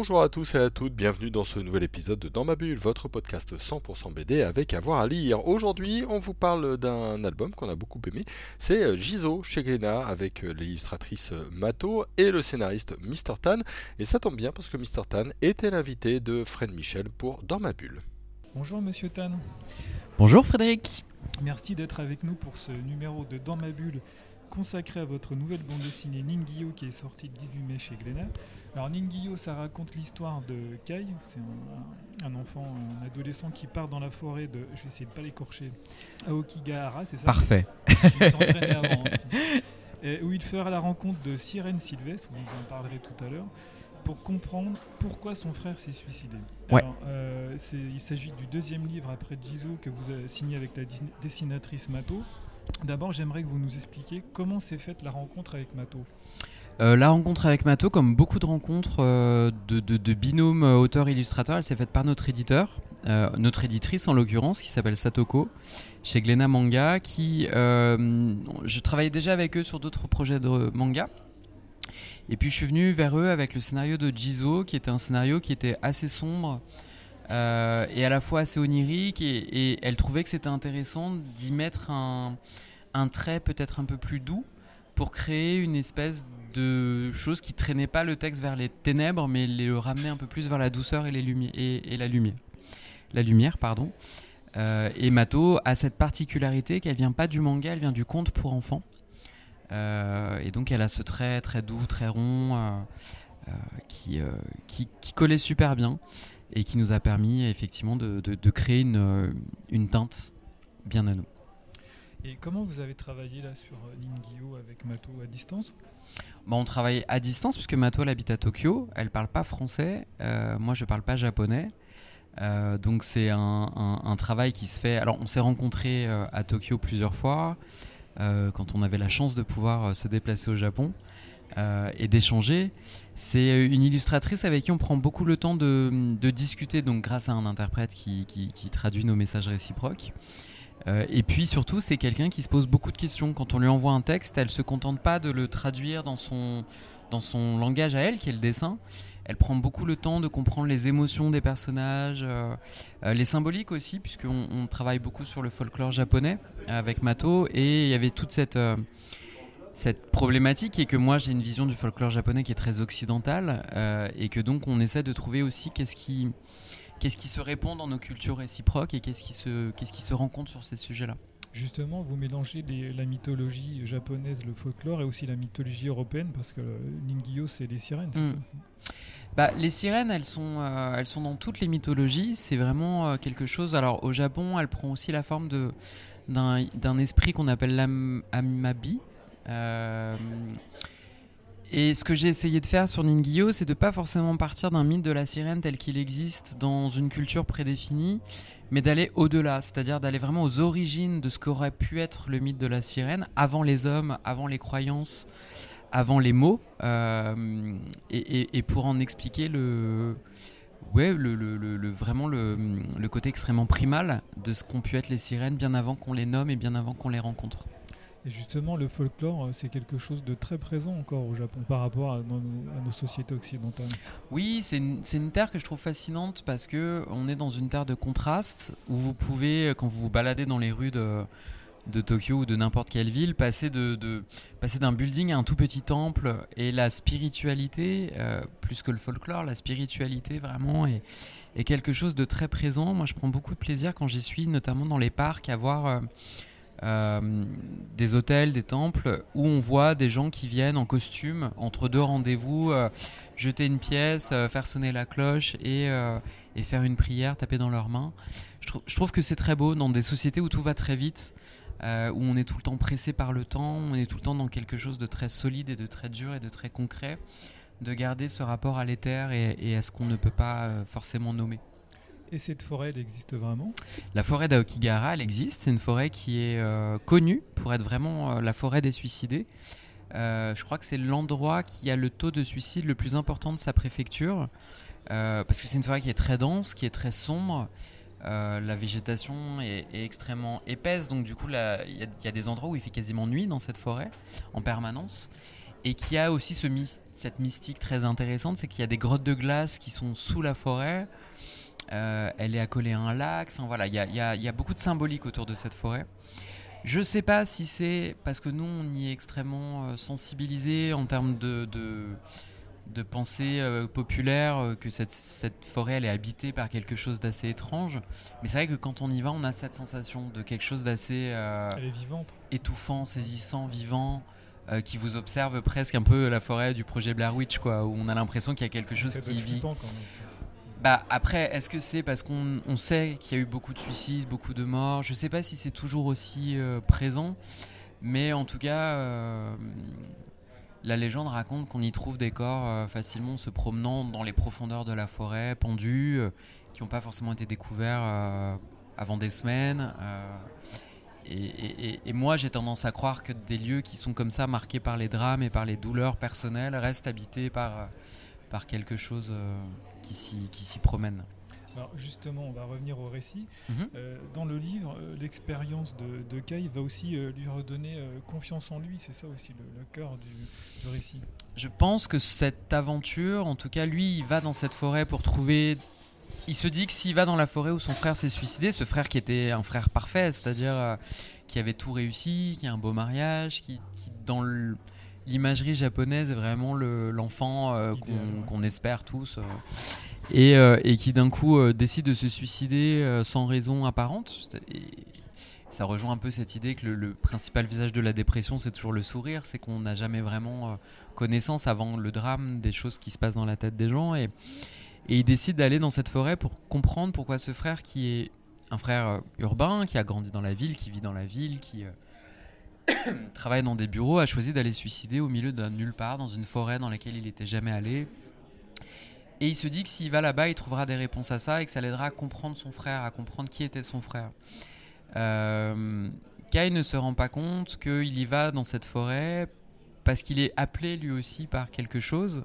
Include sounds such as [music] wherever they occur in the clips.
Bonjour à tous et à toutes, bienvenue dans ce nouvel épisode de Dans ma bulle, votre podcast 100% BD avec avoir à lire. Aujourd'hui, on vous parle d'un album qu'on a beaucoup aimé, c'est Gizo chez Glénat avec l'illustratrice Mato et le scénariste Mr. Tan. Et ça tombe bien parce que Mr. Tan était l'invité de Fred Michel pour Dans ma bulle. Bonjour Monsieur Tan. Bonjour Frédéric. Merci d'être avec nous pour ce numéro de Dans ma bulle consacré à votre nouvelle bande dessinée Ningyo qui est sortie le 18 mai chez Glénat. Alors Ningyo, ça raconte l'histoire de Kai, c'est un, enfant, un adolescent qui part dans la forêt de, je vais essayer de pas l'écorcher, Aokigahara, c'est ça? Parfait. avant, hein. où il fera la rencontre de Sirène Sylvestre, vous en parlerez tout à l'heure, pour comprendre pourquoi son frère s'est suicidé. Ouais. Euh, il s'agit du deuxième livre après Jizo que vous avez signé avec la dessinatrice Mato. D'abord, j'aimerais que vous nous expliquiez comment s'est faite la rencontre avec Mato. Euh, la rencontre avec Mato, comme beaucoup de rencontres euh, de, de, binômes euh, auteur-illustrateur, elle s'est faite par notre éditeur, notre éditrice en l'occurrence, qui s'appelle Satoko, chez Glena Manga, qui je travaillais déjà avec eux sur d'autres projets de manga. Et puis je suis venu vers eux avec le scénario de Jizo, qui était un scénario qui était assez sombre, et à la fois assez onirique et, elle trouvait que c'était intéressant d'y mettre un, trait peut-être un peu plus doux pour créer une espèce de chose qui traînait pas le texte vers les ténèbres mais le ramenait un peu plus vers la douceur et, la lumière. La lumière, pardon. Euh, et Mato a cette particularité qu'elle vient pas du manga, elle vient du conte pour enfants. Euh, et donc elle a ce trait très doux, très rond, qui, qui, qui, collait super bien et qui nous a permis effectivement de, de, créer une, euh, une, teinte bien à nous. Et comment vous avez travaillé là sur euh, Ningyo avec Mato à distance? Bah, On travaille à distance puisque Mato elle habite à Tokyo, elle parle pas français, euh, moi je parle pas japonais. donc c'est un, travail qui se fait. Alors on s'est rencontrés à Tokyo plusieurs fois quand on avait la chance de pouvoir se déplacer au Japon. Euh, et d'échanger. C'est euh, une illustratrice avec qui on prend beaucoup le temps de, discuter, donc grâce à un interprète qui, traduit nos messages réciproques. Euh, et puis surtout, c'est quelqu'un qui se pose beaucoup de questions. Quand on lui envoie un texte, elle se contente pas de le traduire dans son, dans son langage à elle, qui est le dessin. Elle prend beaucoup le temps de comprendre les émotions des personnages, les symboliques aussi, puisqu'on on travaille beaucoup sur le folklore japonais avec Mato. Et il y avait toute cette cette problématique est que moi j'ai une vision du folklore japonais qui est très occidentale euh, et que donc on essaie de trouver aussi qu'est-ce qui, qu'est-ce qui se répond dans nos cultures réciproques et qu'est-ce qui se, qu'est-ce qui se rencontre sur ces sujets-là? Justement, vous mélangez la mythologie japonaise, le folklore et aussi la mythologie européenne parce que Ningyo c'est les sirènes. Hmm. Bah, les sirènes, elles sont, euh, elles sont dans toutes les mythologies. C'est vraiment euh, quelque chose. Alors au Japon, elle prend aussi la forme de d'un, d'un esprit qu'on appelle l'amabi, euh, et ce que j'ai essayé de faire sur Ningyo, c'est de pas forcément partir d'un mythe de la sirène tel qu'il existe dans une culture prédéfinie, mais d'aller au-delà, c'est-à-dire d'aller vraiment aux origines de ce qu'aurait pu être le mythe de la sirène, avant les hommes, avant les croyances, avant les mots, euh, et, pour en expliquer le, vraiment le, côté extrêmement primal de ce qu'ont pu être les sirènes bien avant qu'on les nomme et bien avant qu'on les rencontre. Et justement, le folklore, euh, c'est quelque chose de très présent encore au Japon par rapport à nos, sociétés occidentales. Oui, c'est une, terre que je trouve fascinante parce que on est dans une terre de contraste où vous pouvez, quand vous vous baladez dans les rues de, de Tokyo ou de n'importe quelle ville, passer de, passer d'un building à un tout petit temple et la spiritualité, euh, plus que le folklore, la spiritualité vraiment est, quelque chose de très présent. Moi, je prends beaucoup de plaisir quand j'y suis, notamment dans les parcs, à voir euh, euh, des hôtels, des temples, où on voit des gens qui viennent en costume entre deux rendez-vous, euh, jeter une pièce, euh, faire sonner la cloche et, faire une prière, taper dans leurs mains. Je, trouve que c'est très beau dans des sociétés où tout va très vite, où on est tout le temps pressé par le temps, on est tout le temps dans quelque chose de très solide et de très dur et de très concret, de garder ce rapport à l'éther et à ce qu'on ne peut pas forcément nommer. Et cette forêt, elle existe vraiment? La forêt d'Aokigahara, elle existe. C'est une forêt qui est euh, connue pour être vraiment euh, la forêt des suicidés. Euh, je crois que c'est l'endroit qui a le taux de suicide le plus important de sa préfecture, parce que c'est une forêt qui est très dense, qui est très sombre. La végétation est, extrêmement épaisse, donc du coup, il y, a- des endroits où il fait quasiment nuit dans cette forêt, en permanence. Et qui a aussi ce cette mystique très intéressante, c'est qu'il y a des grottes de glace qui sont sous la forêt. Euh, elle est accolée à un lac. Enfin voilà, il y a, y a- il y a beaucoup de symbolique autour de cette forêt. Je sais pas si c'est parce que nous on y est extrêmement euh, sensibilisé en termes de, de, de pensée euh, populaire que cette, cette forêt elle est habitée par quelque chose d'assez étrange. Mais c'est vrai que quand on y va, on a cette sensation de quelque chose d'assez étouffant, saisissant, vivant. euh, qui vous observe presque un peu la forêt du projet Blair Witch, quoi, où on a l'impression qu'il y a quelque chose qui vit. flippant quand même. Bah après, est-ce que c'est parce qu'on on sait qu'il y a eu beaucoup de suicides, beaucoup de morts? Je sais pas si c'est toujours aussi euh, présent, mais en tout cas, euh, la légende raconte qu'on y trouve des corps euh, facilement se promenant dans les profondeurs de la forêt, pendus, qui n'ont pas forcément été découverts avant des semaines. et, moi, j'ai tendance à croire que des lieux qui sont comme ça, marqués par les drames et par les douleurs personnelles, restent habités par, par quelque chose euh, qui s'y promène. Alors justement, on va revenir au récit. Mhm. Euh, dans le livre, euh, l'expérience de, de Kai va aussi euh, lui redonner confiance en lui. C'est ça aussi le, le cœur du, du récit. Je pense que cette aventure, en tout cas, lui, il va dans cette forêt pour trouver. Il se dit que s'il va dans la forêt où son frère s'est suicidé, ce frère qui était un frère parfait, c'est-à-dire qui avait tout réussi, qui a un beau mariage, qui, qui dans le- l'imagerie japonaise est vraiment le- l'enfant euh, qu'on ouais. espère tous, euh, et, euh, et qui d'un coup décide de se suicider sans raison apparente. Et ça rejoint un peu cette idée que le, le principal visage de la dépression, c'est toujours le sourire, c'est qu'on n'a jamais vraiment connaissance avant le drame des choses qui se passent dans la tête des gens. Et, et il décide d'aller dans cette forêt pour comprendre pourquoi ce frère, qui est un frère urbain, qui a grandi dans la ville, qui vit dans la ville, qui [coughs] travaille dans des bureaux, a choisi d'aller suicider au milieu d'un nulle part, dans une forêt dans laquelle il n'était jamais allé. Et il se dit que s'il va là-bas, il trouvera des réponses à ça et que ça l'aidera à comprendre son frère, à comprendre qui était son frère. Euh, Kai ne se rend pas compte qu'il y va dans cette forêt parce qu'il est appelé lui aussi par quelque chose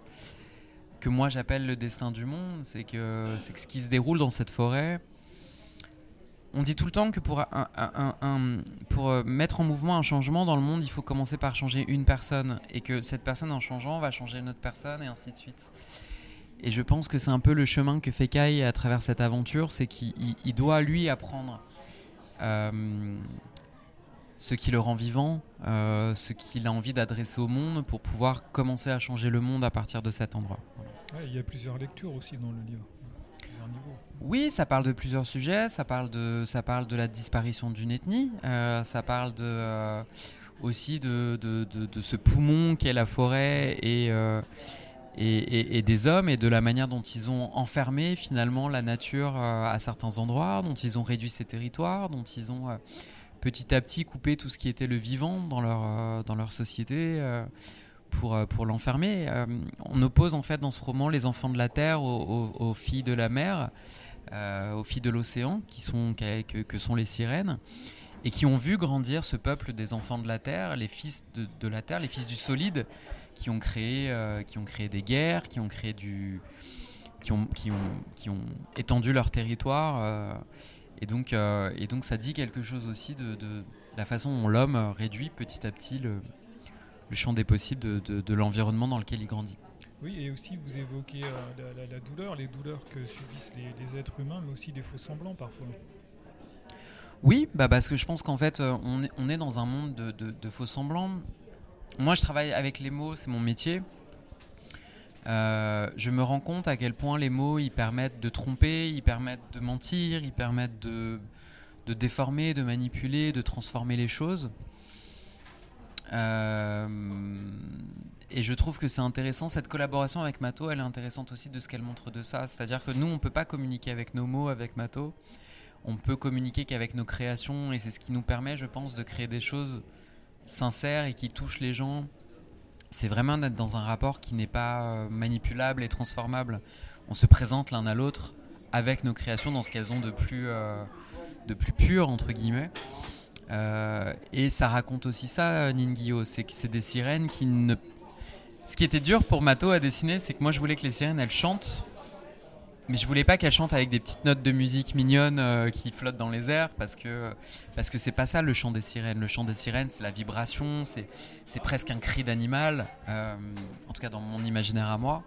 que moi j'appelle le destin du monde. C'est que, que ce qui se déroule dans cette forêt. On dit tout le temps que pour, euh, mettre en mouvement un changement dans le monde, il faut commencer par changer une personne. Et que cette personne, en changeant, va changer une autre personne, et ainsi de suite. Et je pense que c'est un peu le chemin que fait Kai à travers cette aventure, c'est qu'il il- il doit lui apprendre euh, ce qui le rend vivant, euh, ce qu'il a envie d'adresser au monde pour pouvoir commencer à changer le monde à partir de cet endroit. Il y a plusieurs lectures aussi dans le livre. Plusieurs niveaux. Oui, ça parle de plusieurs sujets. Ça parle de, ça parle de la disparition d'une ethnie. euh, ça parle de, euh, aussi de, de, de- ce poumon qu'est la forêt et, euh, et, et- et des hommes et de la manière dont ils ont enfermé finalement la nature à certains endroits, dont ils ont réduit ses territoires, dont ils ont petit à petit coupé tout ce qui était le vivant dans leur, dans leur société. Pour, euh, pour l'enfermer. Euh, on oppose en fait dans ce roman les enfants de la terre aux, filles de la mer, euh, aux filles de l'océan, qui sont que, sont les sirènes, et qui ont vu grandir ce peuple des enfants de la terre, les fils de, de la terre, les fils du solide, qui ont créé, qui ont créé des guerres, qui ont créé du, qui ont, qui ont, qui ont étendu leur territoire. et donc, et donc, ça dit quelque chose aussi de, de la façon dont l'homme réduit petit à petit le, le champ des possibles de, de- de l'environnement dans lequel il grandit. Oui, et aussi vous évoquez euh, la, la- la douleur, les douleurs que subissent les, les êtres humains, mais aussi des faux semblants parfois. Oui, bah parce que je pense qu'en fait, euh, on est, on est dans un monde de, de- de faux semblants. Moi, je travaille avec les mots, c'est mon métier. Euh, je me rends compte à quel point les mots, ils permettent de tromper, ils permettent de mentir, ils permettent de, de déformer, de manipuler, de transformer les choses. Euh, et je trouve que c'est intéressant, cette collaboration avec Mato, elle est intéressante aussi de ce qu'elle montre de ça. C'est-à-dire que nous, on ne peut pas communiquer avec nos mots, avec Mato. On peut communiquer qu'avec nos créations, et c'est ce qui nous permet, je pense, de créer des choses sincères et qui touchent les gens. C'est vraiment d'être dans un rapport qui n'est pas euh, manipulable et transformable. On se présente l'un à l'autre avec nos créations dans ce qu'elles ont de plus, euh, de plus pur, entre guillemets. Euh, et ça raconte aussi ça, Ningyo, c'est que c'est des sirènes qui ne. Ce qui était dur pour Mato à dessiner, c'est que moi je voulais que les sirènes elles chantent, mais je voulais pas qu'elles chantent avec des petites notes de musique mignonnes euh, qui flottent dans les airs, parce que parce que c'est pas ça le chant des sirènes. Le chant des sirènes, c'est la vibration, c'est presque un cri d'animal, euh, en tout cas dans mon imaginaire à moi.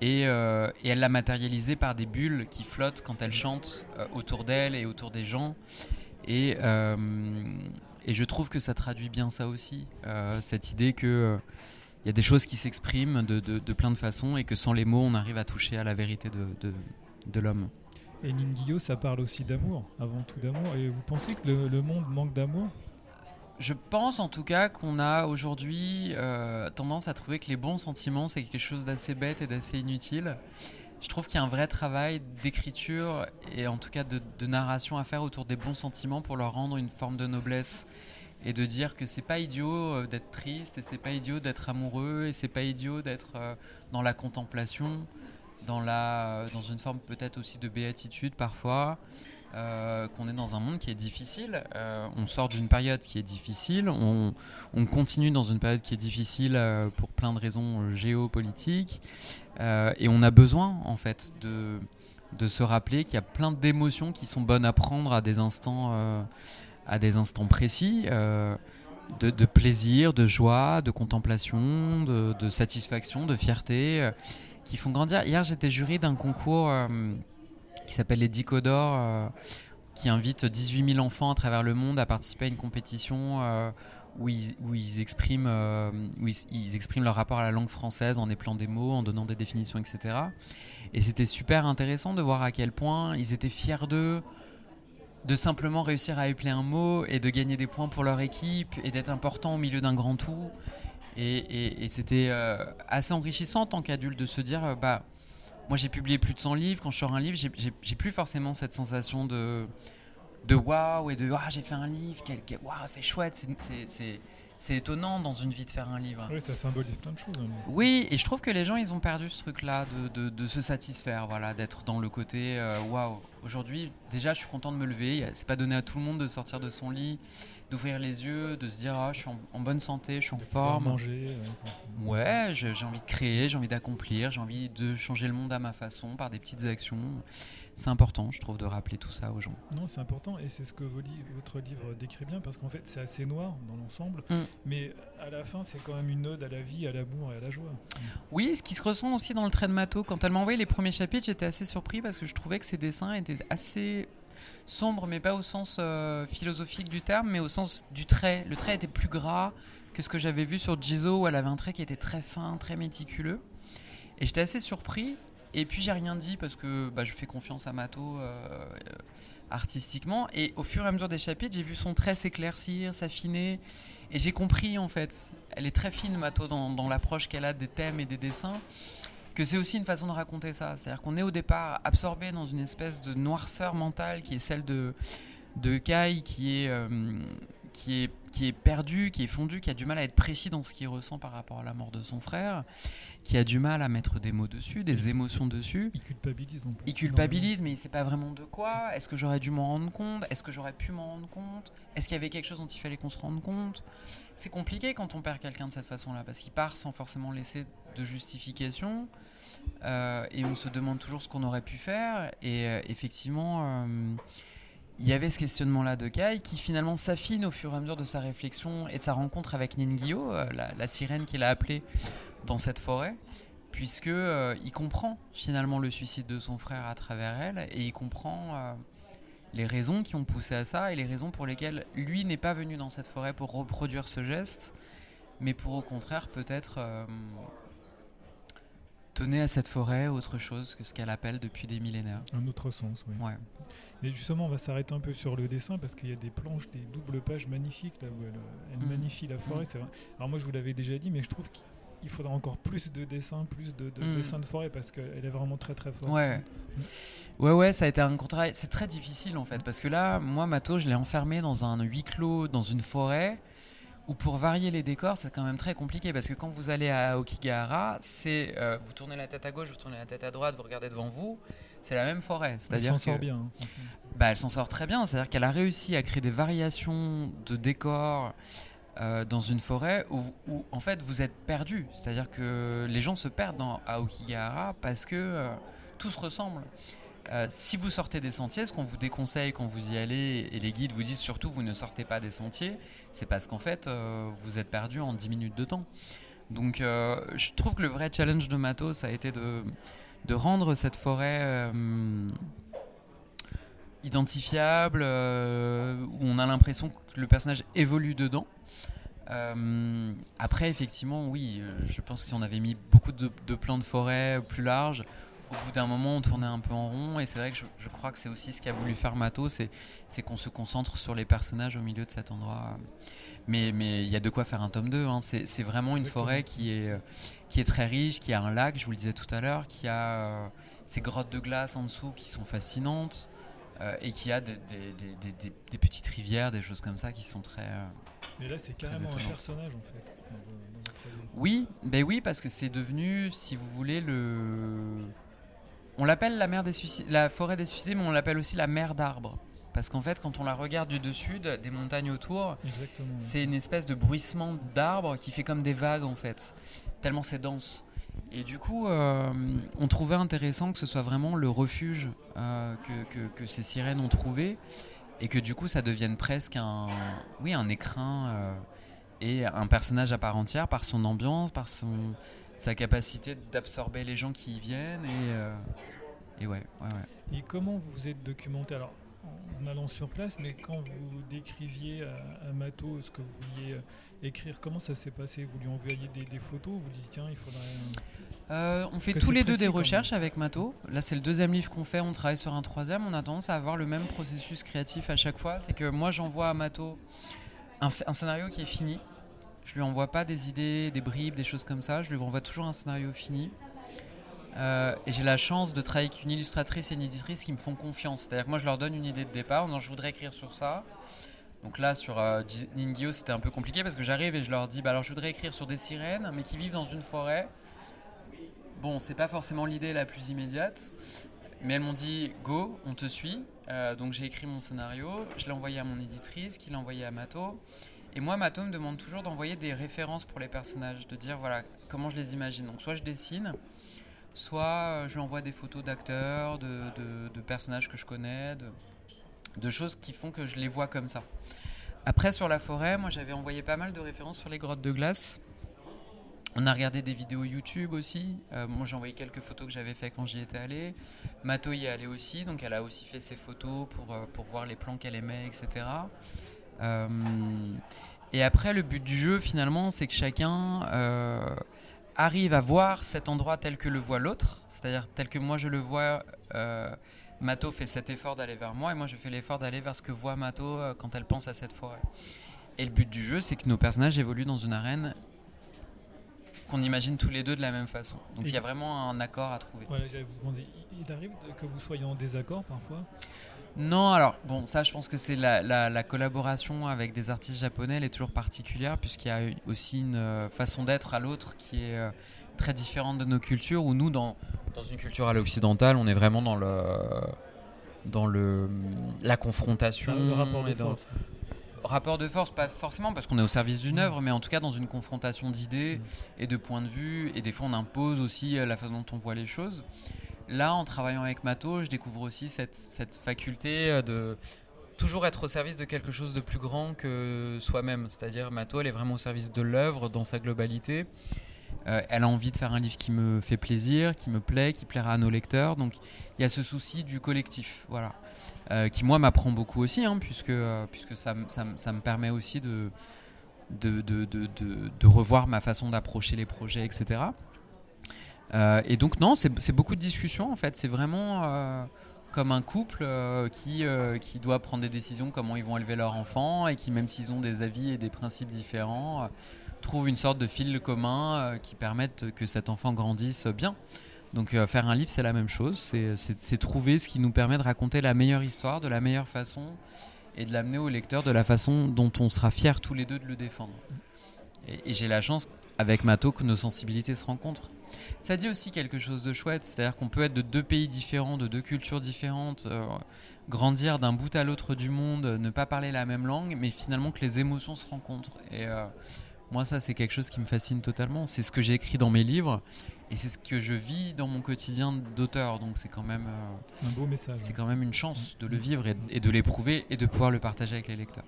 Et, elle l'a matérialisé par des bulles qui flottent quand elle chante autour d'elle et autour des gens. Et, euh, et je trouve que ça traduit bien ça aussi, euh, cette idée que euh, il y a des choses qui s'expriment de, de- de plein de façons et que sans les mots, on arrive à toucher à la vérité de, de, de l'homme. Et Ningyo, ça parle aussi d'amour, avant tout d'amour. Et vous pensez que le, le monde manque d'amour? Je pense en tout cas qu'on a aujourd'hui euh, tendance à trouver que les bons sentiments, c'est quelque chose d'assez bête et d'assez inutile. Je trouve qu'il y a un vrai travail d'écriture et en tout cas de, narration à faire autour des bons sentiments pour leur rendre une forme de noblesse et de dire que c'est pas idiot euh, d'être triste et c'est pas idiot d'être amoureux et c'est pas idiot d'être euh, dans la contemplation, dans la dans une forme peut-être aussi de béatitude parfois. Euh, qu'on est dans un monde qui est difficile. Euh, on sort d'une période qui est difficile. On, on continue dans une période qui est difficile euh, pour plein de raisons géopolitiques. Et on a besoin, en fait, de, se rappeler qu'il y a plein d'émotions qui sont bonnes à prendre à des instants, à des instants précis. de, plaisir, de joie, de contemplation, de, de satisfaction, de fierté, qui font grandir. Hier, j'étais jury d'un concours qui s'appelle les Dicodor, euh, qui invite 18 000 enfants à travers le monde à participer à une compétition euh, où, euh, ils, expriment leur rapport à la langue française en éplant des mots, en donnant des définitions, etc. Et c'était super intéressant de voir à quel point ils étaient fiers d'eux, de simplement réussir à épeler un mot et de gagner des points pour leur équipe et d'être important au milieu d'un grand tout. Et, et- c'était euh, assez enrichissant en tant qu'adulte de se dire, bah, moi j'ai publié plus de 100 livres, quand je sors un livre, j'ai- plus forcément cette sensation de de waouh et de ah j'ai fait un livre, quel, quel- waouh c'est chouette, c'est- étonnant dans une vie de faire un livre. Oui, ça symbolise plein de choses. hein. Oui, et je trouve que les gens, ils ont perdu ce truc-là de, de- de se satisfaire, voilà, d'être dans le côté euh, waouh. Aujourd'hui, déjà, je suis content de me lever. C'est pas donné à tout le monde de sortir de son lit, d'ouvrir les yeux, de se dire ah, je suis en, en bonne santé, je suis en De forme. manger. euh, Ouais, j'ai envie de créer, j'ai envie d'accomplir, j'ai envie de changer le monde à ma façon par des petites actions. C'est important, je trouve, de rappeler tout ça aux gens. Non, c'est important et c'est ce que votre livre décrit bien parce qu'en fait c'est assez noir dans l'ensemble, Mm. mais à la fin c'est quand même une ode à la vie, à l'amour et à la joie. Oui, ce qui se ressent aussi dans le trait de Mato. Quand elle m'a envoyé les premiers chapitres, j'étais assez surpris parce que je trouvais que ses dessins étaient assez sombres, mais pas au sens euh, philosophique du terme, mais au sens du trait. Le trait était plus gras que ce que j'avais vu sur Jizo où elle avait un trait qui était très fin, très méticuleux. Et j'étais assez surpris. Et puis j'ai rien dit parce que bah, je fais confiance à Mato euh, euh, artistiquement. Et au fur et à mesure des chapitres, j'ai vu son trait s'éclaircir, s'affiner. Et j'ai compris en fait, elle est très fine Mato dans, l'approche qu'elle a des thèmes et des dessins, que c'est aussi une façon de raconter ça. C'est-à-dire qu'on est au départ absorbé dans une espèce de noirceur mentale qui est celle de, de Kai, qui est, euh, qui, est, qui est perdu, qui est fondu, qui a du mal à être précis dans ce qu'il ressent par rapport à la mort de son frère, qui a du mal à mettre des mots dessus, des émotions dessus. Il culpabilise en plus. Il culpabilise, mais il sait pas vraiment de quoi. Est-ce que j'aurais dû m'en rendre compte? Est-ce que j'aurais pu m'en rendre compte? Est-ce qu'il y avait quelque chose dont il fallait qu'on se rende compte? C'est compliqué quand on perd quelqu'un de cette façon-là, parce qu'il part sans forcément laisser de justification. euh, et on se demande toujours ce qu'on aurait pu faire. Et euh, effectivement, euh, il y avait ce questionnement-là de Kai qui finalement s'affine au fur et à mesure de sa réflexion et de sa rencontre avec Ningyo, euh, la, la sirène qu'il a appelée dans cette forêt puisque euh, il comprend finalement le suicide de son frère à travers elle et il comprend euh, les raisons qui ont poussé à ça et les raisons pour lesquelles lui n'est pas venu dans cette forêt pour reproduire ce geste, mais pour au contraire peut-être euh, donner à cette forêt autre chose que ce qu'elle appelle depuis des millénaires. Un autre sens, oui. Ouais. Mais justement, on va s'arrêter un peu sur le dessin parce qu'il y a des planches, des doubles pages magnifiques là où elle, elle Mm. magnifie la forêt. Mm. vrai. Alors moi, je vous l'avais déjà dit, mais je trouve qu'il faudra encore plus de dessins, plus de, de Mm. dessins de forêt parce qu'elle est vraiment très très forte. Ouais. Ouais, ouais, ça a été un contrat. C'est très difficile en fait, parce que là, moi, Mato, je l'ai enfermé dans un huis clos, dans une forêt, ou pour varier les décors, c'est quand même très compliqué parce que quand vous allez à Okigahara, c'est euh, vous tournez la tête à gauche, vous tournez la tête à droite, vous regardez devant vous, c'est la même forêt. Elle C'est-à-dire s'en que sort bien. hein, [laughs] bah, elle s'en sort très bien. C'est-à-dire qu'elle a réussi à créer des variations de décors euh, dans une forêt où, où, en fait vous êtes perdu. C'est-à-dire que les gens se perdent dans, à Okigahara parce que euh, tout se ressemble. Euh, si vous sortez des sentiers, ce qu'on vous déconseille quand vous y allez, et les guides vous disent surtout vous ne sortez pas des sentiers, c'est parce qu'en fait euh, vous êtes perdu en 10 minutes de temps. Donc je trouve que le vrai challenge de Matos ça a été de, de rendre cette forêt euh, identifiable, euh, où on a l'impression que le personnage évolue dedans. Euh, après, effectivement, oui, je pense que si on avait mis beaucoup de, de plans de forêt plus larges, au bout d'un moment, on tournait un peu en rond. Et c'est vrai que je, je crois que c'est aussi ce qu'a voulu faire Mato, c'est c'est qu'on se concentre sur les personnages au milieu de cet endroit. Mais mais il y a de quoi faire un tome 2. hein. C'est c'est vraiment une Exactement. forêt qui est, euh, qui est très riche, qui a un lac, je vous le disais tout à l'heure, qui a euh, ces grottes de glace en dessous qui sont fascinantes. euh, et qui a des, des- des- des- des- des petites rivières, des choses comme ça qui sont très, euh, Mais là, c'est carrément un personnage en fait. Oui, ben oui, parce que c'est devenu, si vous voulez, le. On l'appelle la mer des suicides, la forêt des suicides, mais on l'appelle aussi la mer d'arbres. Parce qu'en fait, quand on la regarde du dessus, de- des montagnes autour, c'est une espèce de bruissement d'arbres qui fait comme des vagues en fait, tellement c'est dense. Et du coup, euh, on trouvait intéressant que ce soit vraiment le refuge euh, que, que- que ces sirènes ont trouvé, et que du coup, ça devienne presque un, oui, un écrin euh, et un personnage à part entière par son ambiance, par son, sa capacité d'absorber les gens qui y viennent. Et, euh, et ouais, ouais, ouais. Et comment vous vous êtes documenté? Alors, en allant sur place, mais quand vous décriviez à, à Mato ce que vous vouliez euh, écrire, comment ça s'est passé? Vous lui envoyiez des, des photos? Vous dites tiens, il faudrait. Euh, on fait tous les deux des recherches avec Mato. Là, c'est le deuxième livre qu'on fait. On travaille sur un troisième. On a tendance à avoir le même processus créatif à chaque fois. C'est que moi, j'envoie à Mato un scénario qui est fini. Je lui envoie pas des idées, des bribes, des choses comme ça. Je lui envoie toujours un scénario fini. Euh, et j'ai la chance de travailler avec une illustratrice et une éditrice qui me font confiance. C'est-à-dire que moi, je leur donne une idée de départ. Non, je voudrais écrire sur ça. Donc là, sur euh, Ningyo, c'était un peu compliqué parce que j'arrive et je leur dis, bah alors je voudrais écrire sur des sirènes, mais qui vivent dans une forêt. Bon, c'est pas forcément l'idée la plus immédiate, mais elles m'ont dit go, on te suit. Euh, donc j'ai écrit mon scénario, je l'ai envoyé à mon éditrice, qui l'a envoyé à Mato. Et moi, Mato me demande toujours d'envoyer des références pour les personnages, de dire voilà comment je les imagine. Donc soit je dessine, soit euh, je lui envoie des photos d'acteurs, de, personnages que je connais, de, choses qui font que je les vois comme ça. Après, sur la forêt, moi j'avais envoyé pas mal de références sur les grottes de glace. On a regardé des vidéos YouTube aussi. Euh, j'ai envoyé quelques photos que j'avais fait quand j'y étais allé. Mato y est allée aussi, donc elle a aussi fait ses photos pour, euh, pour voir les plans qu'elle aimait, etc. Euh, et après, le but du jeu, finalement, c'est que chacun euh, arrive à voir cet endroit tel que le voit l'autre, c'est-à-dire tel que moi je le vois. euh, Mato fait cet effort d'aller vers moi et moi je fais l'effort d'aller vers ce que voit Mato quand elle pense à cette forêt. Et le but du jeu, c'est que nos personnages évoluent dans une arène qu'on imagine tous les deux de la même façon. Donc il y a vraiment un accord à trouver. Voilà, j'allais vous demander. Il arrive que vous soyez en désaccord parfois? Non, alors bon, ça je pense que c'est la, la- la collaboration avec des artistes japonais, elle est toujours particulière puisqu'il y a aussi une euh, façon d'être à l'autre qui est euh, très différente de nos cultures. Où nous, dans, dans une culture à l'occidentale, on est vraiment dans le dans le la confrontation le rapport de force. rapport de force, pas forcément parce qu'on est au service d'une œuvre, mais en tout cas dans une confrontation d'idées Mm. et de points de vue, et des fois on impose aussi euh, la façon dont on voit les choses. Là, en travaillant avec Mato, je découvre aussi cette, faculté euh, de toujours être au service de quelque chose de plus grand que soi-même. C'est-à-dire, Mato, elle est vraiment au service de l'œuvre dans sa globalité. Euh, elle a envie de faire un livre qui me fait plaisir, qui me plaît, qui plaira à nos lecteurs. Donc, il y a ce souci du collectif, voilà, Euh, qui moi m'apprend beaucoup aussi, hein, puisque puisque ça, ça, ça me permet aussi de, de, de- de revoir ma façon d'approcher les projets, etc. Euh, et donc non, c'est beaucoup de discussions en fait. C'est vraiment euh, comme un couple euh, qui, qui doit prendre des décisions comment ils vont élever leur enfant et qui même s'ils ont des avis et des principes différents, trouvent une sorte de fil commun qui permettent que cet enfant grandisse bien. Donc faire un livre, c'est la même chose. C'est- trouver ce qui nous permet de raconter la meilleure histoire de la meilleure façon et de l'amener au lecteur de la façon dont on sera fiers tous les deux de le défendre. Et, et j'ai la chance avec Mato que nos sensibilités se rencontrent. Ça dit aussi quelque chose de chouette, c'est-à-dire qu'on peut être de deux pays différents, de deux cultures différentes, euh, grandir d'un bout à l'autre du monde, ne pas parler la même langue, mais finalement que les émotions se rencontrent. Et euh, moi, ça, c'est quelque chose qui me fascine totalement. C'est ce que j'ai écrit dans mes livres, et c'est ce que je vis dans mon quotidien d'auteur. Donc c'est quand même, euh, C'est un beau message. c'est quand même une chance de le vivre et, et de l'éprouver et de pouvoir le partager avec les lecteurs.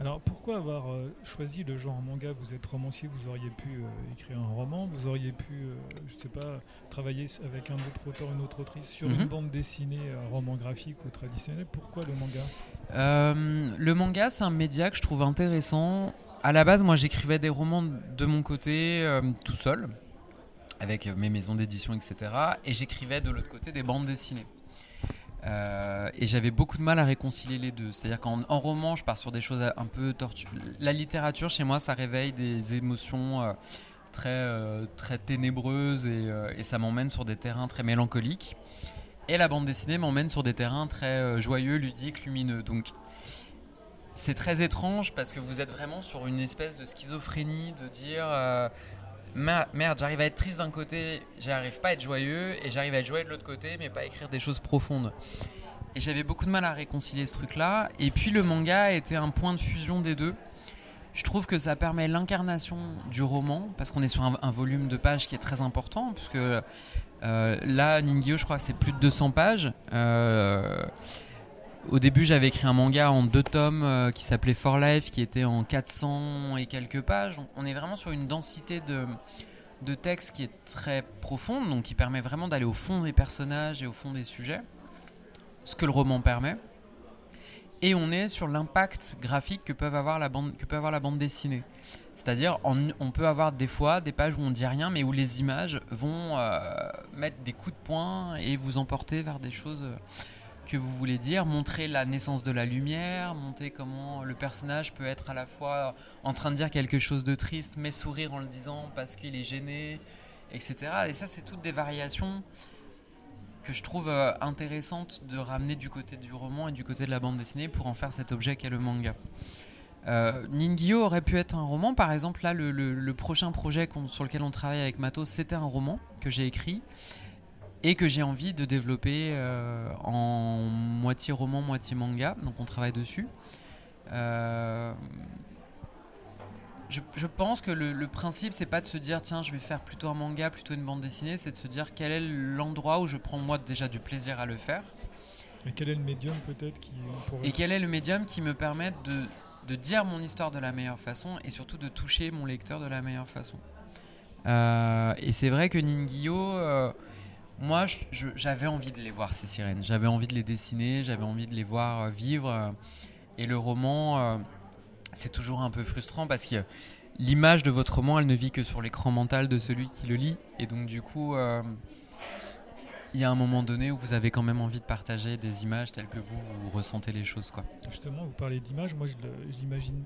Alors pourquoi avoir euh, choisi le genre manga Vous êtes romancier, vous auriez pu euh, écrire un roman, vous auriez pu, euh, je sais pas, travailler avec un autre auteur, une autre autrice sur Mhm. une bande dessinée, un roman graphique ou traditionnel. Pourquoi le manga? Euh, le manga, c'est un média que je trouve intéressant. À la base, moi, j'écrivais des romans de mon côté, euh, tout seul, avec mes maisons d'édition, etc. Et j'écrivais de l'autre côté des bandes dessinées. Euh, et j'avais beaucoup de mal à réconcilier les deux. C'est-à-dire qu'en en roman, je pars sur des choses un peu tortues. La littérature, chez moi, ça réveille des émotions euh, très, euh, très ténébreuses et, ça m'emmène sur des terrains très mélancoliques. Et la bande dessinée m'emmène sur des terrains très joyeux, ludiques, lumineux. Donc c'est très étrange parce que vous êtes vraiment sur une espèce de schizophrénie de dire merde, j'arrive à être triste d'un côté, j'arrive pas à être joyeux, et j'arrive à être joyeux de l'autre côté, mais pas à écrire des choses profondes. Et j'avais beaucoup de mal à réconcilier ce truc-là. Et puis le manga était un point de fusion des deux. Je trouve que ça permet l'incarnation du roman, parce qu'on est sur un, volume de pages qui est très important, puisque euh, là, Ningyo, je crois c'est plus de 200 pages. Euh, au début, j'avais écrit un manga en deux tomes euh, qui s'appelait For Life, qui était en 400 et quelques pages. On est vraiment sur une densité de, de texte qui est très profonde, donc qui permet vraiment d'aller au fond des personnages et au fond des sujets, ce que le roman permet. Et on est sur l'impact graphique que, peuvent avoir la bande, que peut avoir la bande dessinée. C'est-à-dire, on, on peut avoir des fois des pages où on dit rien, mais où les images vont euh, mettre des coups de poing et vous emporter vers des choses euh, que vous voulez dire, montrer la naissance de la lumière, montrer comment le personnage peut être à la fois en train de dire quelque chose de triste, mais sourire en le disant parce qu'il est gêné, etc. Et ça, c'est toutes des variations que je trouve euh, intéressantes de ramener du côté du roman et du côté de la bande dessinée pour en faire cet objet qu'est le manga. Euh, Ningyo aurait pu être un roman, par exemple, là, le, prochain projet sur lequel on travaille avec Matos, c'était un roman que j'ai écrit et que j'ai envie de développer euh, en moitié roman, moitié manga. Donc on travaille dessus. Euh, je, je pense que le, le principe, c'est pas de se dire tiens, je vais faire plutôt un manga, plutôt une bande dessinée, c'est de se dire quel est l'endroit où je prends moi déjà du plaisir à le faire Et quel est le médium peut-être qui pourrait... et quel est le médium qui me permette de, de dire mon histoire de la meilleure façon et surtout de toucher mon lecteur de la meilleure façon. Euh, et c'est vrai que Ningyo, moi j'avais envie de les voir ces sirènes, j'avais envie de les dessiner, j'avais envie de les voir euh, vivre. euh, et le roman, euh, c'est toujours un peu frustrant parce que l'image de votre roman, elle ne vit que sur l'écran mental de celui qui le lit. Et donc du coup, il y a un moment donné où vous avez quand même envie de partager des images telles que vous, ressentez les choses. Quoi. Justement, vous parlez d'image, moi je l'imagine.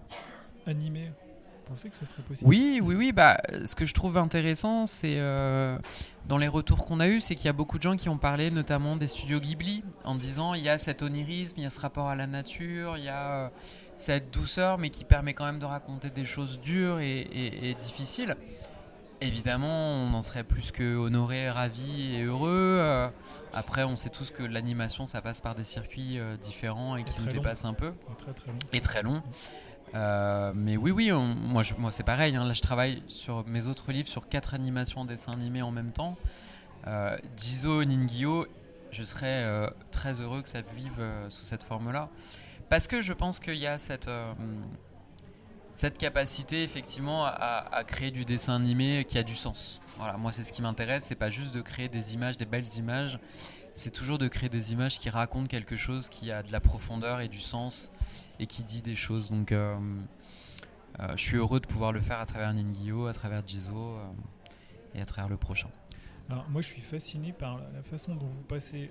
Vous pensez que ce serait possible Oui, oui, oui. Bah, ce que je trouve intéressant, c'est euh, dans les retours qu'on a eus, c'est qu'il y a beaucoup de gens qui ont parlé, notamment des studios Ghibli, en disant il y a cet onirisme, il y a ce rapport à la nature, il y a euh, cette douceur, mais qui permet quand même de raconter des choses dures et, et- et difficiles. Évidemment, on en serait plus que honoré, ravi et heureux. Euh, après, on sait tous que l'animation, ça passe par des circuits différents et qui nous long. dépassent un peu Et Très très long. et très long. Euh, mais oui, oui, moi, c'est pareil. hein. Là, je travaille sur mes autres livres sur quatre animations en dessin animé en même temps. Euh, Jizo, Ningyo, je serais euh, très heureux que ça vive euh, sous cette forme-là. Parce que je pense qu'il y a cette, cette capacité, effectivement, à, à créer du dessin animé qui a du sens. Voilà, moi, c'est ce qui m'intéresse. C'est pas juste de créer des images, des belles images. C'est toujours de créer des images qui racontent quelque chose qui a de la profondeur et du sens et qui dit des choses. Donc, euh, euh, je suis heureux de pouvoir le faire à travers Ningyo, à travers Jizo euh, et à travers le prochain. Alors moi je suis fasciné par la- façon dont vous passez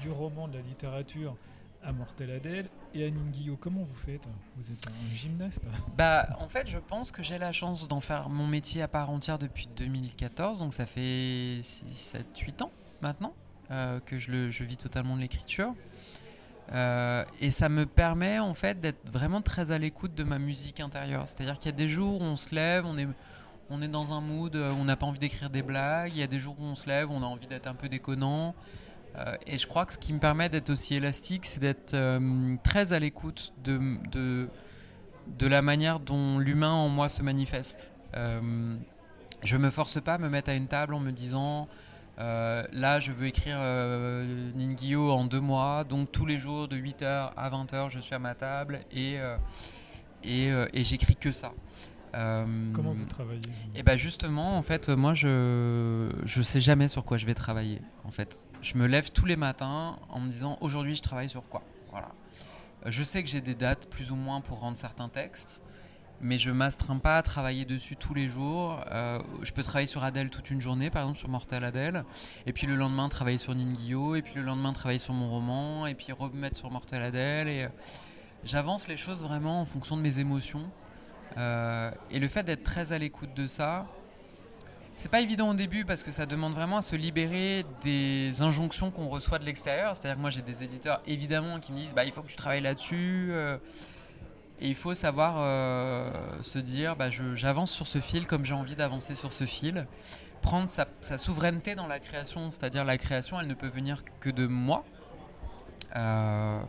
du roman, de la littérature à Mortel Adèle et à Ningyo. Comment vous faites? Vous êtes un gymnaste? Bah, en fait, je pense que j'ai la chance d'en faire mon métier à part entière depuis 2014, donc ça fait 6, 7, 8 ans maintenant que je, vis totalement de l'écriture. Euh, et ça me permet en fait d'être vraiment très à l'écoute de ma musique intérieure. C'est-à-dire qu'il y a des jours où on se lève, on est, on est dans un mood où on n'a pas envie d'écrire des blagues. Il y a des jours où on se lève, on a envie d'être un peu déconnant. Euh, et je crois que ce qui me permet d'être aussi élastique, c'est d'être euh, très à l'écoute de, de, de, la manière dont l'humain en moi se manifeste. Euh, je me force pas à me mettre à une table en me disant euh, là, je veux écrire euh, Ningyo en deux mois, donc tous les jours de 8h à 20h, je suis à ma table et, euh, et, et j'écris que ça. Comment vous travaillez Et eh ben justement, en fait, moi, je je sais jamais sur quoi je vais travailler. En fait, je me lève tous les matins en me disant aujourd'hui, je travaille sur quoi? Voilà. Je sais que j'ai des dates plus ou moins pour rendre certains textes mais je m'astreins pas à travailler dessus tous les jours. Euh, je peux travailler sur Adèle toute une journée, par exemple sur Mortel Adèle, et puis le lendemain travailler sur Ningyo, et puis le lendemain travailler sur mon roman, et puis remettre sur Mortel Adèle. Et euh, j'avance les choses vraiment en fonction de mes émotions. Euh, et le fait d'être très à l'écoute de ça, c'est pas évident au début parce que ça demande vraiment à se libérer des injonctions qu'on reçoit de l'extérieur. C'est-à-dire que moi j'ai des éditeurs évidemment qui me disent bah il faut que tu travailles là-dessus. Et il faut savoir euh, se dire, bah, j'avance sur ce fil comme j'ai envie d'avancer sur ce fil. Prendre sa, souveraineté dans la création, c'est-à-dire la création, elle ne peut venir que de moi. Euh,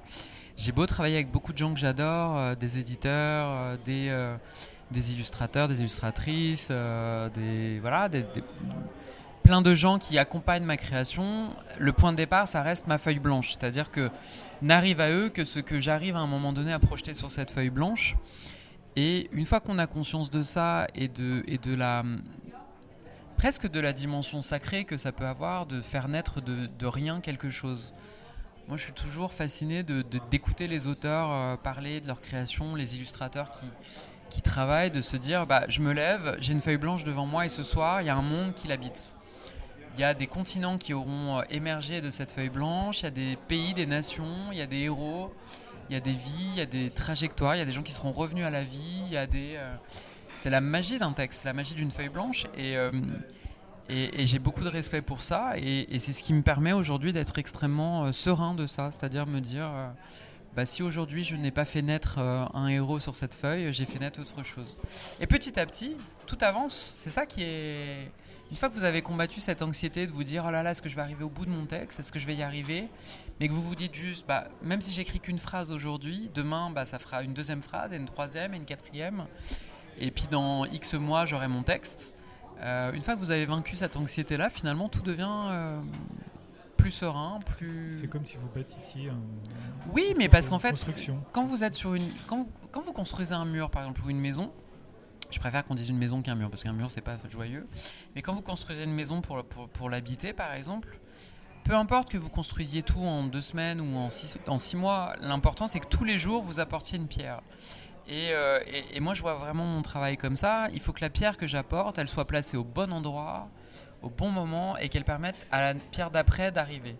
j'ai beau travailler avec beaucoup de gens que j'adore, euh, des éditeurs, des, illustrateurs, des illustratrices, des, voilà, plein de gens qui accompagnent ma création. Le point de départ, ça reste ma feuille blanche, c'est-à-dire que n'arrive à eux que ce que j'arrive à un moment donné à projeter sur cette feuille blanche. Et une fois qu'on a conscience de ça et de, et de la presque de la dimension sacrée que ça peut avoir de faire naître de, de rien quelque chose. Moi, je suis toujours fasciné d'écouter de, les auteurs euh, parler de leur création, les illustrateurs qui, qui travaillent, de se dire bah, je me lève, j'ai une feuille blanche devant moi et ce soir, il y a un monde qui l'habite. Il y a des continents qui auront euh, émergé de cette feuille blanche, il y a des pays, des nations, il y a des héros, il y a des vies, il y a des trajectoires, il y a des gens qui seront revenus à la vie. Euh, c'est la magie d'un texte, la magie d'une feuille blanche. Et, euh, et, j'ai beaucoup de respect pour ça. Et, c'est ce qui me permet aujourd'hui d'être extrêmement serein de ça. C'est-à-dire me dire, bah, si aujourd'hui je n'ai pas fait naître un héros sur cette feuille, j'ai fait naître autre chose. Et petit à petit, tout avance. C'est ça qui est une fois que vous avez combattu cette anxiété de vous dire oh là là, est-ce que je vais arriver au bout de mon texte, est-ce que je vais y arriver, mais que vous vous dites juste, bah, même si j'écris qu'une phrase aujourd'hui, demain, bah, ça fera une deuxième phrase, et une troisième, et une quatrième, et puis dans X mois, j'aurai mon texte. Euh, une fois que vous avez vaincu cette anxiété-là, finalement, tout devient euh, plus serein, plus. C'est comme si vous bâtissiez. Un, oui, mais parce qu'en fait, quand vous êtes sur une, quand, quand vous construisez un mur, par exemple, pour une maison, je préfère qu'on dise une maison qu'un mur, parce qu'un mur, c'est pas joyeux. Mais quand vous construisez une maison pour, pour, l'habiter, par exemple, peu importe que vous construisiez tout en deux semaines ou en six, en six mois, l'important, c'est que tous les jours, vous apportiez une pierre. Euh, et, et, moi, je vois vraiment mon travail comme ça. Il faut que la pierre que j'apporte, elle soit placée au bon endroit, au bon moment, et qu'elle permette à la pierre d'après d'arriver.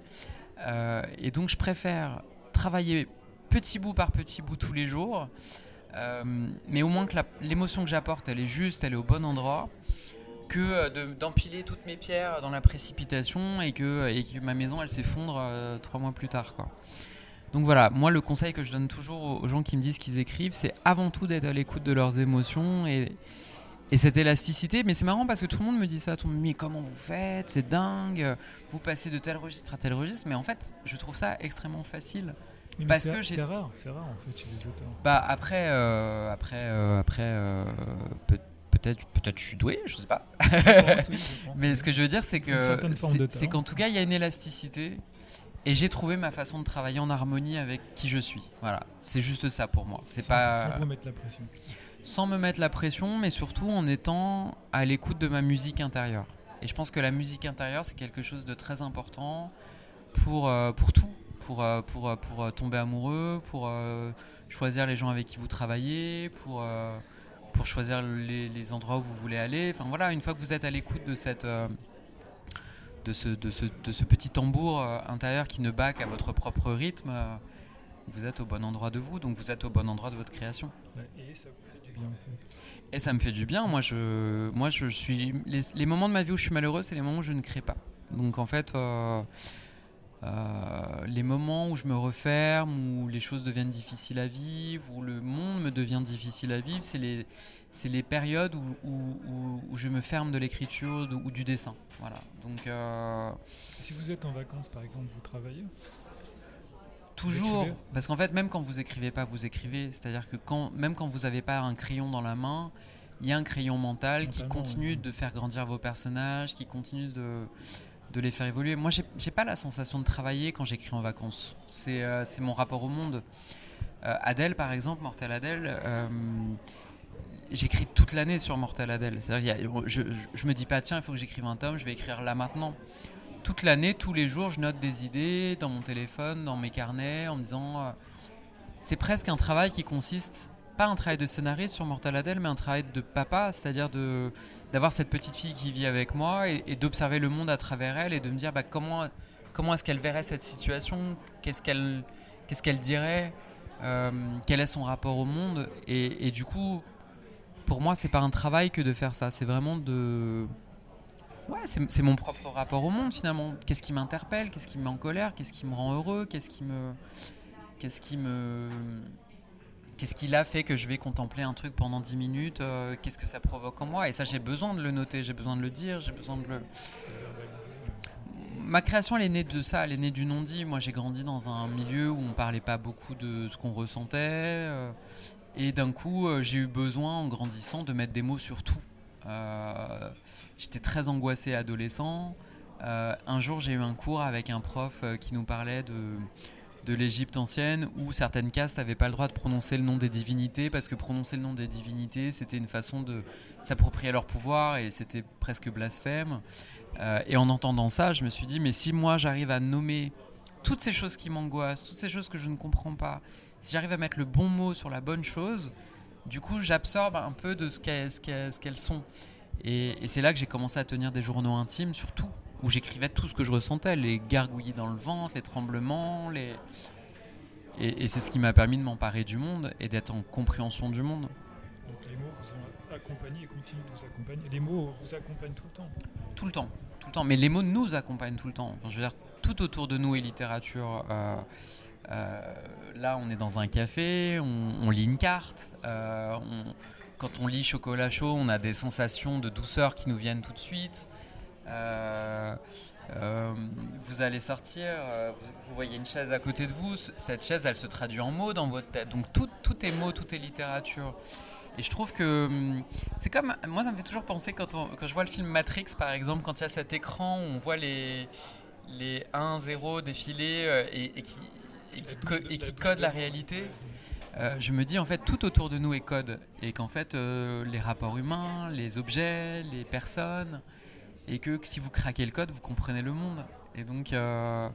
Euh, et donc, je préfère travailler petit bout par petit bout tous les jours mais au moins que l'émotion que j'apporte, elle est juste, elle est au bon endroit, que euh, d'empiler toutes mes pierres dans la précipitation et que, ma maison, elle s'effondre euh, trois mois plus tard. Donc voilà, moi le conseil que je donne toujours aux gens qui me disent qu'ils écrivent, c'est avant tout d'être à l'écoute de leurs émotions et, et cette élasticité. Mais c'est marrant parce que tout le monde me dit ça, tout le monde mais comment vous faites, c'est dingue, vous passez de tel registre à tel registre. Mais en fait, je trouve ça extrêmement facile parce que c'est rare, c'est rare en fait chez les auteurs. Bah après, euh, après, euh, après, euh, peut-être, peut-être je suis doué, je sais pas. [laughs] Mais ce que je veux dire, c'est que c'est qu'en tout cas, il y a une élasticité. Et j'ai trouvé ma façon de travailler en harmonie avec qui je suis. Voilà, c'est juste ça pour moi. C'est pas sans vous mettre la pression. Sans me mettre la pression, mais surtout en étant à l'écoute de ma musique intérieure. Et je pense que la musique intérieure, c'est quelque chose de très important pour, pour tout pour, euh, pour, euh, pour euh, tomber amoureux, pour choisir les gens avec qui vous travaillez, pour, pour choisir les, endroits où vous voulez aller. Enfin voilà, une fois que vous êtes à l'écoute de cette de ce, de, ce, de ce, petit tambour intérieur qui ne bat qu'à votre propre rythme, vous êtes au bon endroit de vous, donc vous êtes au bon endroit de votre création. Et ça vous fait du bien. Et ça me fait du bien. Moi, je, moi, je suis les, moments de ma vie où je suis malheureux, c'est les moments où je ne crée pas. Donc en fait, Euh, les moments où je me referme, où les choses deviennent difficiles à vivre, où le monde me devient difficile à vivre, c'est les, c'est les périodes où, où, où, je me ferme de l'écriture ou du dessin. Voilà. Donc, euh, Si vous êtes en vacances, par exemple, vous travaillez? Toujours, parce qu'en fait, même quand vous écrivez pas, vous écrivez. C'est-à-dire que quand, même quand vous n'avez pas un crayon dans la main, il y a un crayon mental qui continue de faire grandir vos personnages, qui continue de, de les faire évoluer. Moi, j'ai pas la sensation de travailler quand j'écris en vacances. C'est euh, mon rapport au monde. Euh, Adèle, par exemple, Mortel Adèle, euh, j'écris toute l'année sur Mortel Adèle. je, je, me dis pas, tiens, il faut que j'écrive un tome, je vais écrire là maintenant. Toute l'année, tous les jours, je note des idées dans mon téléphone, dans mes carnets, en me disant. c'est presque un travail qui consiste pas un travail de scénariste sur Mortal Adèle, mais un travail de papa, c'est-à-dire de d'avoir cette petite fille qui vit avec moi et, d'observer le monde à travers elle et de me dire bah, comment comment est-ce qu'elle verrait cette situation, qu'est-ce qu'elle qu'est-ce qu'elle dirait, euh, quel est son rapport au monde? Et, du coup pour moi c'est pas un travail que de faire ça, c'est vraiment de ouais c'est mon propre rapport au monde finalement. Qu'est-ce qui m'interpelle, qu'est-ce qui me met en colère, qu'est-ce qui me rend heureux, qu'est-ce qui me qu'est-ce qui me Qu'est-ce qui a fait que je vais contempler un truc pendant 10 minutes euh, Qu'est-ce que ça provoque en moi? Et ça, j'ai besoin de le noter, j'ai besoin de le dire, j'ai besoin de le. Ma création, elle est née de ça, elle est née du non-dit. Moi, j'ai grandi dans un milieu où on parlait pas beaucoup de ce qu'on ressentait. Euh, et d'un coup, euh, j'ai eu besoin, en grandissant, de mettre des mots sur tout. J'étais très angoissé adolescent. un jour, j'ai eu un cours avec un prof qui nous parlait de de l'Égypte ancienne où certaines castes n'avaient pas le droit de prononcer le nom des divinités parce que prononcer le nom des divinités c'était une façon de s'approprier leur pouvoir et c'était presque blasphème. Euh, et en entendant ça, je me suis dit mais si moi j'arrive à nommer toutes ces choses qui m'angoissent, toutes ces choses que je ne comprends pas, si j'arrive à mettre le bon mot sur la bonne chose, du coup j'absorbe un peu de ce qu'elles sont. Et, et c'est là que j'ai commencé à tenir des journaux intimes sur tout où j'écrivais tout ce que je ressentais, les gargouillis dans le ventre, les tremblements, les... Et, c'est ce qui m'a permis de m'emparer du monde et d'être en compréhension du monde. Donc les mots vous ont accompagné et continuent de vous accompagner. Les mots vous accompagnent tout le temps Tout le temps, tout le temps. Mais les mots nous accompagnent tout le temps. Enfin, je veux dire, tout autour de nous est littérature. Euh, euh, là, on est dans un café, on, lit une carte. Euh, quand on lit Chocolat chaud, on a des sensations de douceur qui nous viennent tout de suite. Euh, euh, vous allez sortir, euh, vous, voyez une chaise à côté de vous, cette chaise elle se traduit en mots dans votre tête. Donc tout, tout est mots, tout est littérature. Et je trouve que hum, c'est comme. Moi, ça me fait toujours penser quand, je vois le film Matrix, par exemple, quand il y a cet écran où on voit les, les 1, 0 défiler et, qui, et code la réalité. je me dis en fait tout autour de nous est code et qu'en fait les rapports humains, les objets, les personnes, et que, si vous craquez le code, vous comprenez le monde. Et donc, euh,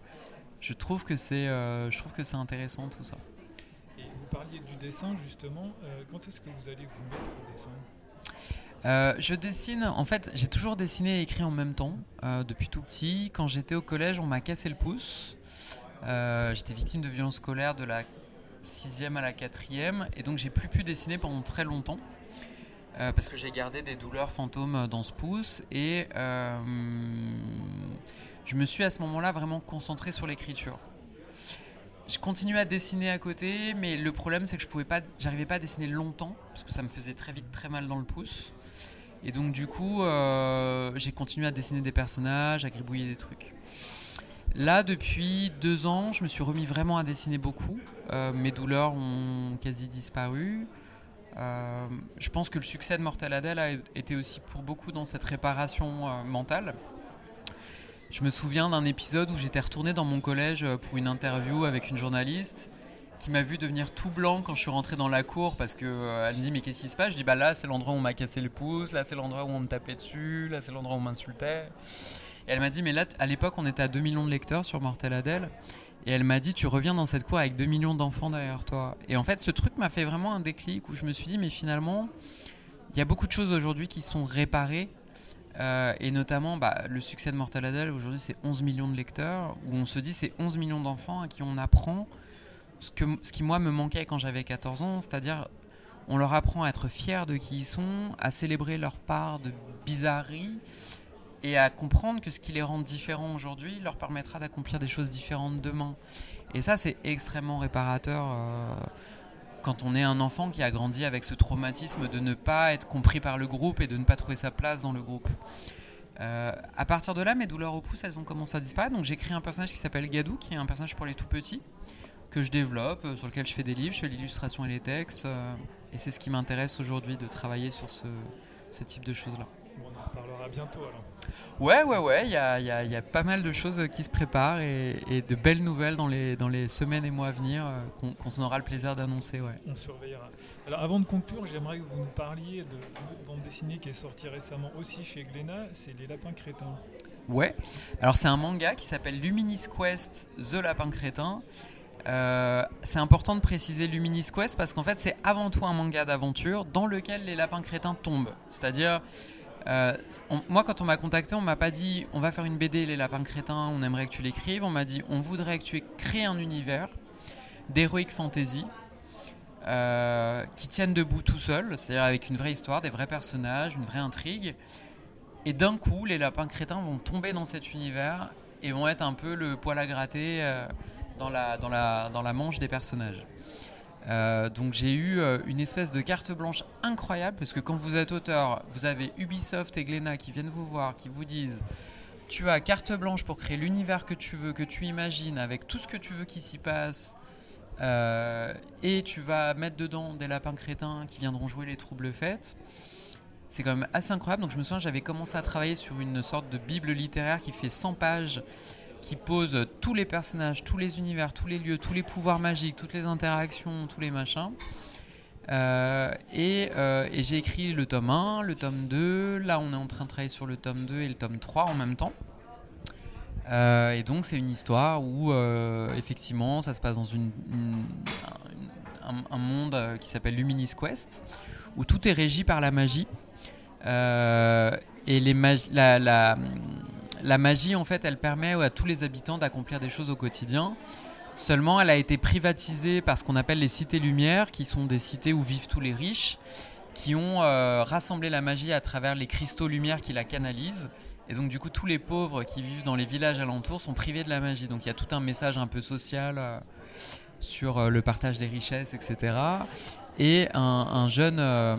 je trouve que c'est, euh, je trouve que c'est intéressant tout ça. Et vous parliez du dessin justement. Euh, quand est-ce que vous allez vous mettre au dessin? Je dessine, en fait, j'ai toujours dessiné et écrit en même temps depuis tout petit. Quand j'étais au collège, on m'a cassé le pouce. j'étais victime de violences scolaires de la 6e à la 4e et donc j'ai plus pu dessiner pendant très longtemps. Euh, parce que j'ai gardé des douleurs fantômes dans ce pouce et euh, je me suis à ce moment-là vraiment concentré sur l'écriture. Je continuais à dessiner à côté, mais le problème c'est que je pouvais pas, j'arrivais pas à dessiner longtemps parce que ça me faisait très vite très mal dans le pouce. Et donc du coup, euh, j'ai continué à dessiner des personnages, à gribouiller des trucs. Là, depuis deux ans, je me suis remis vraiment à dessiner beaucoup. mes douleurs ont quasi disparu. Euh, je pense que le succès de Mortal Adele a été aussi pour beaucoup dans cette réparation euh, mentale. Je me souviens d'un épisode où j'étais retourné dans mon collège euh, pour une interview avec une journaliste qui m'a vu devenir tout blanc quand je suis rentré dans la cour parce que elle me dit mais qu'est-ce qui se passe? Je dis bah là c'est l'endroit où on m'a cassé le pouce, là c'est l'endroit où on me tapait dessus, là c'est l'endroit où on m'insultait. Et elle m'a dit mais là à l'époque on était à 2 millions de lecteurs sur Mortel Adele et elle m'a dit, tu reviens dans cette cour avec 2 millions d'enfants derrière toi. Et en fait, ce truc m'a fait vraiment un déclic où je me suis dit, mais finalement, il y a beaucoup de choses aujourd'hui qui sont réparées. Euh, et notamment, bah, le succès de Mortal Adele, aujourd'hui, c'est 11 millions de lecteurs, où on se dit, c'est 11 millions d'enfants à qui on apprend ce, que, ce qui, moi, me manquait quand j'avais 14 ans, c'est-à-dire, on leur apprend à être fiers de qui ils sont, à célébrer leur part de bizarrerie, et à comprendre que ce qui les rend différents aujourd'hui leur permettra d'accomplir des choses différentes demain. Et ça, c'est extrêmement réparateur euh, quand on est un enfant qui a grandi avec ce traumatisme de ne pas être compris par le groupe et de ne pas trouver sa place dans le groupe. Euh, à partir de là, mes douleurs au pouce, elles ont commencé à disparaître. Donc j'ai créé un personnage qui s'appelle Gadou, qui est un personnage pour les tout petits, que je développe, euh, sur lequel je fais des livres, je fais l'illustration et les textes. euh, et c'est ce qui m'intéresse aujourd'hui, de travailler sur ce, ce type de choses-là. Bon, on en reparlera bientôt alors. Ouais, ouais, ouais, il y a, il y a- il y a pas mal de choses qui se préparent et, et de belles nouvelles dans les, dans les semaines et mois à venir euh, qu'on aura le plaisir d'annoncer. Ouais. On surveillera. Alors avant de conclure, j'aimerais que vous nous parliez de bande dessinée qui est sortie récemment aussi chez Glénat, c'est Les Lapins Crétins. Ouais. Alors c'est un manga qui s'appelle Luminis Quest The Lapin Crétin. Euh, c'est important de préciser Luminis Quest parce qu'en fait c'est avant tout un manga d'aventure dans lequel les lapins crétins tombent. C'est-à-dire, euh, moi quand on m'a contacté, on m'a pas dit on va faire une BD les lapins crétins, on aimerait que tu l'écrives. On m'a dit on voudrait que tu créé un univers d'heroic fantasy euh, qui tienne debout tout seul, c'est-à-dire avec une vraie histoire, des vrais personnages, une vraie intrigue. Et d'un coup, les lapins crétins vont tomber dans cet univers et vont être un peu le poil à gratter euh, dans, la, dans, la, dans la manche des personnages. Euh, donc j'ai eu euh, une espèce de carte blanche incroyable parce que quand vous êtes auteur, vous avez Ubisoft et Glénat qui viennent vous voir, qui vous disent tu as carte blanche pour créer l'univers que tu veux, que tu imagines, avec tout ce que tu veux qui s'y passe, euh, et tu vas mettre dedans des lapins crétins qui viendront jouer les troubles fêtes. C'est quand même assez incroyable. Donc je me souviens, j'avais commencé à travailler sur une sorte de bible littéraire qui fait 100 pages, qui pose tous les personnages, tous les univers, tous les lieux, tous les pouvoirs magiques, toutes les interactions, tous les machins. Euh, et euh, et j'ai écrit le tome 1, le tome 2. Là, on est en train de travailler sur le tome 2 et le tome 3 en même temps. Euh, et donc, c'est une histoire où, effectivement, ça se passe dans un, monde qui s'appelle Luminis Quest, où tout est régi par la magie. Et les mag- la, la, la magie, en fait, elle permet à tous les habitants d'accomplir des choses au quotidien. Seulement, elle a été privatisée par ce qu'on appelle les cités lumières, qui sont des cités où vivent tous les riches, qui ont euh, rassemblé la magie à travers les cristaux lumière qui la canalisent. Et donc, du coup, tous les pauvres qui vivent dans les villages alentours sont privés de la magie. Donc, il y a tout un message un peu social euh, sur euh, le partage des richesses, etc. Et un, un jeune, euh,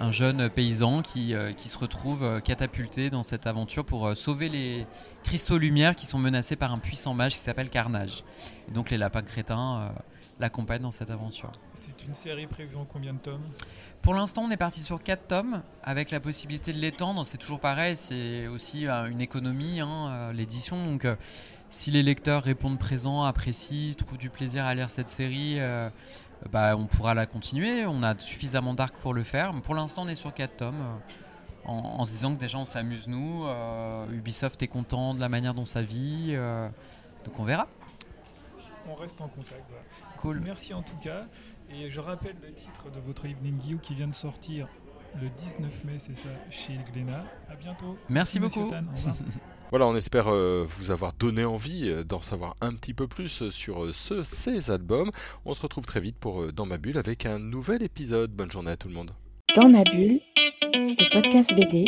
un jeune paysan qui, euh, qui se retrouve euh, catapulté dans cette aventure pour euh, sauver les cristaux lumière qui sont menacés par un puissant mage qui s'appelle Carnage. Et donc, les lapins crétins l'accompagnent dans cette aventure. C'est une série prévue en combien de tomes? Pour l'instant, on est parti sur 4 tomes, avec la possibilité de l'étendre. C'est toujours pareil, c'est aussi une économie, hein, l'édition. Donc, si les lecteurs répondent présents, apprécient, trouvent du plaisir à lire cette série, euh, bah, on pourra la continuer. On a suffisamment d'arcs pour le faire. Mais pour l'instant, on est sur 4 tomes. euh, en, en se disant que déjà on s'amuse nous, euh, Ubisoft est content de la manière dont ça vit, euh, donc on verra. On reste en contact. voilà. Cool. Merci en tout cas. Et je rappelle le titre de votre livre Ningyu qui vient de sortir le 19 mai, c'est ça, chez Glénat. À bientôt. Merci beaucoup. Tan. [laughs] Voilà, on espère euh, vous avoir donné envie euh, d'en savoir un petit peu plus sur euh, ce, ces albums. On se retrouve très vite pour Dans ma bulle avec un nouvel épisode. Bonne journée à tout le monde. Dans ma bulle, le podcast BD,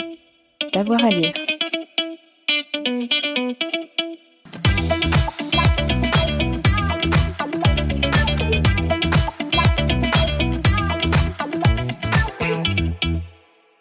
d'avoir à lire.